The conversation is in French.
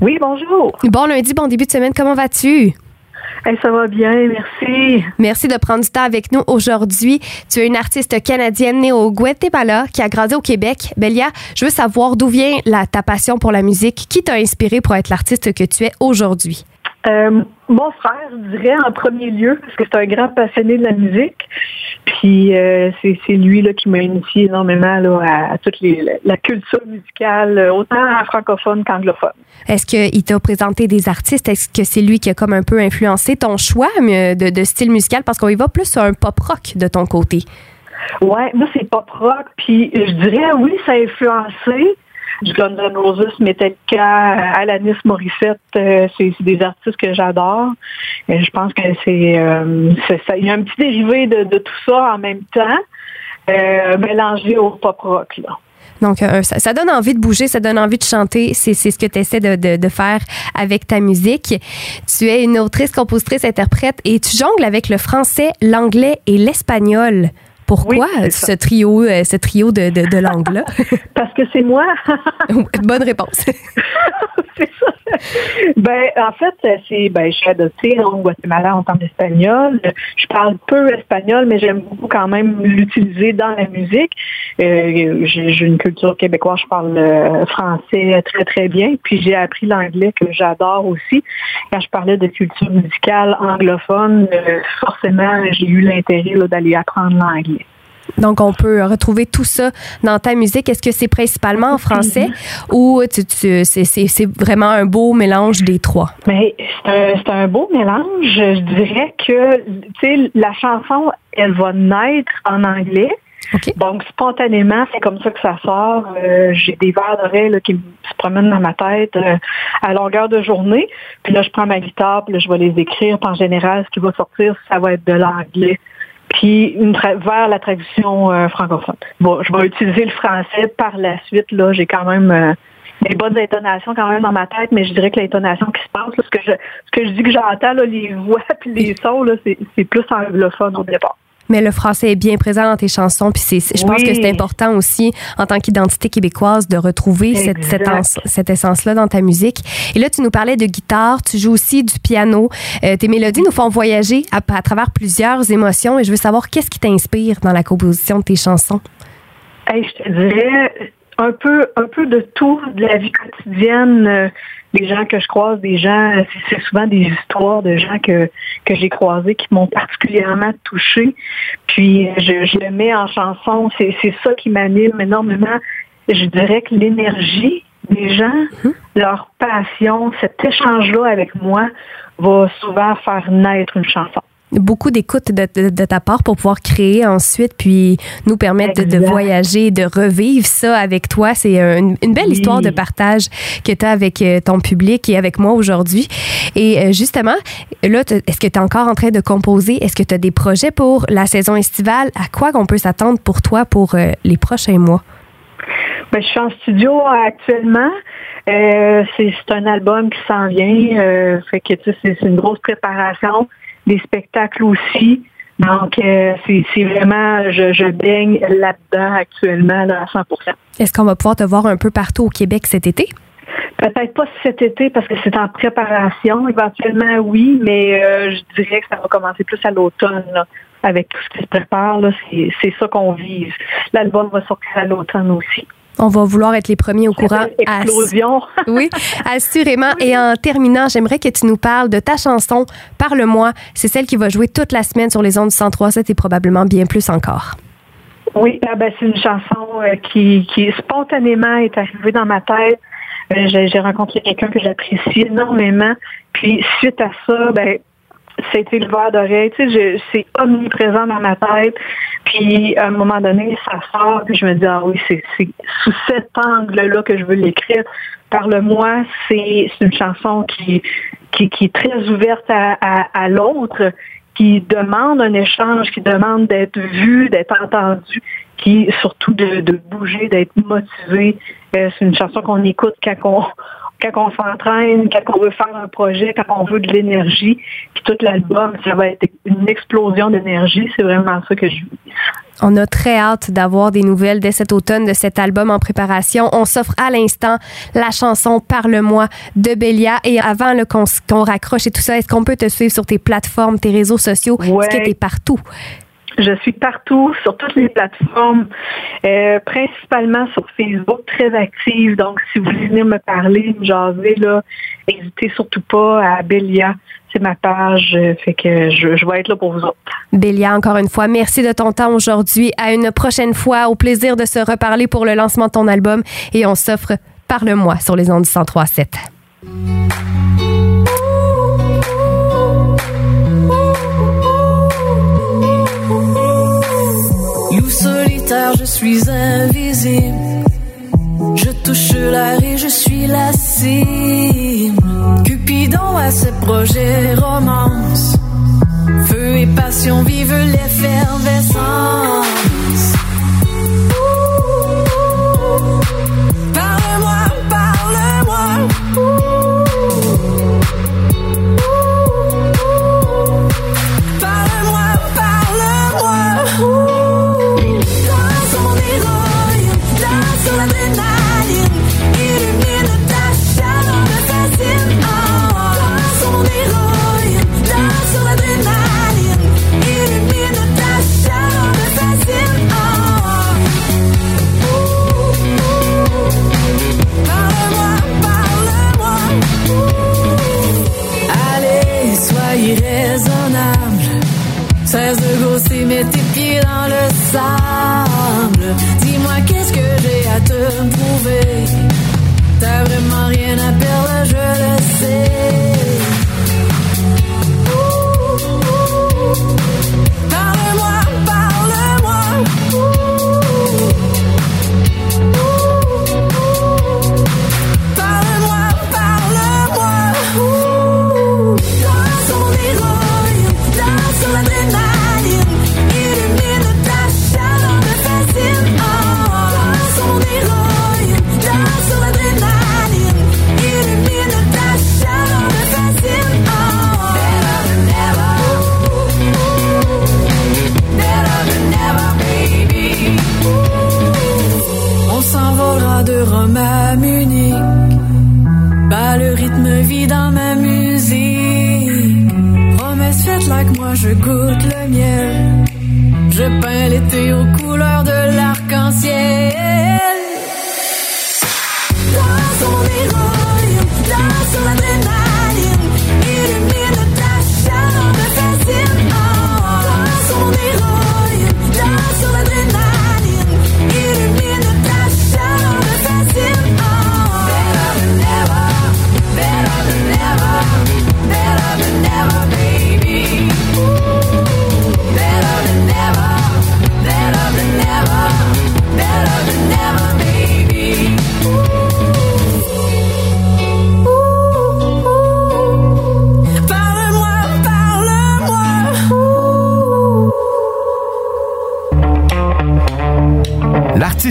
Oui, bonjour. Bon lundi, bon début de semaine, comment vas-tu? ça va bien, merci. Merci de prendre du temps avec nous aujourd'hui. Tu es une artiste canadienne née au Guatemala qui a grandi au Québec. Bélia, je veux savoir d'où vient la, ta passion pour la musique. Qui t'a inspiré pour être l'artiste que tu es aujourd'hui? Euh, mon frère, je dirais en premier lieu, parce que c'est un grand passionné de la musique. Puis euh, c'est, lui là, qui m'a initié énormément là, à, toute la culture musicale, euh, autant francophone qu'anglophone. Est-ce qu'il t'a présenté des artistes? Est-ce que c'est lui qui a comme un peu influencé ton choix de, de style musical? Parce qu'on y va plus sur un pop rock de ton côté. Ouais, moi c'est pop rock. Puis je dirais oui, ça a influencé du Guns N' Metallica, Alanis Morissette, euh, c'est des artistes que j'adore. Je pense que c'est, euh, il y a un petit dérivé de, tout ça en même temps, euh, mélangé au pop rock. Donc, ça, donne envie de bouger, ça donne envie de chanter. C'est, ce que tu essaies de, de, faire avec ta musique. Tu es une autrice, compositrice, interprète et tu jongles avec le français, l'anglais et l'espagnol. Pourquoi ce trio, euh, ce trio de, de, de langues-là? Parce que c'est moi. Bonne réponse. c'est ça. Ben, en fait, c'est, ben, je suis adoptée au Guatemala en tant d'espagnol. Je parle peu espagnol, mais j'aime beaucoup quand même l'utiliser dans la musique. Euh, j'ai, une culture québécoise, je parle euh, français très, très bien. Puis j'ai appris l'anglais que j'adore aussi. Quand je parlais de culture musicale anglophone, forcément, j'ai eu l'intérêt d'aller apprendre l'anglais. Donc, on peut retrouver tout ça dans ta musique. Est-ce que c'est principalement en français ou c'est vraiment un beau mélange des trois? Mais c'est un, beau mélange. Je dirais que la chanson, elle va naître en anglais. Donc, spontanément, c'est comme ça que ça sort. Euh, j'ai des verres d'oreilles qui se promènent dans ma tête euh, à longueur de journée. Puis là, je prends ma guitare, puis là, je vais les écrire. en général, ce qui va sortir, ça va être de l'anglais vers la traduction euh, francophone. Bon, je vais utiliser le français par la suite. Là, j'ai quand même euh, des bonnes intonations quand même dans ma tête, mais je dirais que l'intonation qui se passe, ce que je ce que je dis que j'entends, les voix puis les sons, c'est plus anglophone au départ. Mais le français est bien présent dans tes chansons, puis je pense que c'est important aussi en tant qu'identité québécoise de retrouver cette, cette, essence-là dans ta musique. Et là, tu nous parlais de guitare, tu joues aussi du piano. Euh, tes mélodies nous font voyager à, à, travers plusieurs émotions, et je veux savoir qu'est-ce qui t'inspire dans la composition de tes chansons? Hey, je te dirais un peu, un peu de tout, de la vie quotidienne. Euh, des gens que je croise, des gens, c'est souvent des histoires de gens que, que j'ai croisés qui m'ont particulièrement touchée. Puis je, je le mets en chanson, c'est ça qui m'anime énormément. Je dirais que l'énergie des gens, mhm. leur passion, cet échange-là avec moi va souvent faire naître une chanson beaucoup d'écoute de, ta part pour pouvoir créer ensuite, puis nous permettre de, voyager, de revivre ça avec toi. C'est une, belle histoire de partage que tu as avec euh, ton public et avec moi aujourd'hui. Et euh, justement, là, est-ce que tu es encore en train de composer? Est-ce que tu as des projets pour la saison estivale? À quoi qu'on peut s'attendre pour toi pour euh, les prochains mois? Ben, je suis en studio actuellement. c'est un album qui s'en vient. fait que c'est une grosse préparation des spectacles aussi. Donc, euh, c'est vraiment, je, je baigne là-dedans actuellement à 100% Est-ce qu'on va pouvoir te voir un peu partout au Québec cet été? Peut-être pas cet été parce que c'est en préparation. Éventuellement, oui, mais euh, je dirais que ça va commencer plus à l'automne. Avec tout ce qui se prépare, c'est ça qu'on vise. L'album va sortir à l'automne aussi. On va vouloir être les premiers au courant. Explosion. oui, assurément. Et en terminant, j'aimerais que tu nous parles de ta chanson Parle-moi. C'est celle qui va jouer toute la semaine sur les ondes du 103.7 et probablement bien plus encore. Oui, ah ben, c'est une chanson euh, qui, qui spontanément est arrivée dans ma tête. Euh, j'ai rencontré quelqu'un que j'apprécie énormément. Puis suite à ça, ben, c'était le verre d'oreille. Tu sais, c'est omniprésent dans ma tête. Puis à un moment donné, ça sort, puis je me dis, ah oui, c'est sous cet angle-là que je veux l'écrire. Parle-moi, c'est une chanson qui, qui, est très ouverte à, l'autre, qui demande un échange, qui demande d'être vu, d'être entendu, qui surtout de, de bouger, d'être motivé. c'est une chanson qu'on écoute quand on, quand on s'entraîne, quand on veut faire un projet, quand on veut de l'énergie, puis tout l'album, ça va être une explosion d'énergie. C'est vraiment ça que je vis. On a très hâte d'avoir des nouvelles dès cet automne de cet album en préparation. On s'offre à l'instant la chanson Parle-moi de Bélia. Et avant qu'on raccroche et tout ça, est-ce qu'on peut te suivre sur tes plateformes, tes réseaux sociaux? Est-ce que tu es partout? Je suis partout, sur toutes les plateformes, euh, principalement sur Facebook, très active. Donc, si vous voulez venir me parler, me jaser, là, n'hésitez surtout pas à Bélia. C'est ma page, euh, fait que je, vais être là pour vous autres. Bélia, encore une fois, merci de ton temps aujourd'hui. À une prochaine fois, au plaisir de se reparler pour le lancement de ton album. Et on s'offre Parle-moi sur les ondes du 1037. Je suis invisible. Je touche l'air et je suis la cible. Cupidon à ses projets romance. Feu et passion vivent l'effervescence. T'as vraiment rien à perdre, je laisse faites like moi, je goûte le miel. Je peins l'été aux couleurs de l'arc-en-ciel.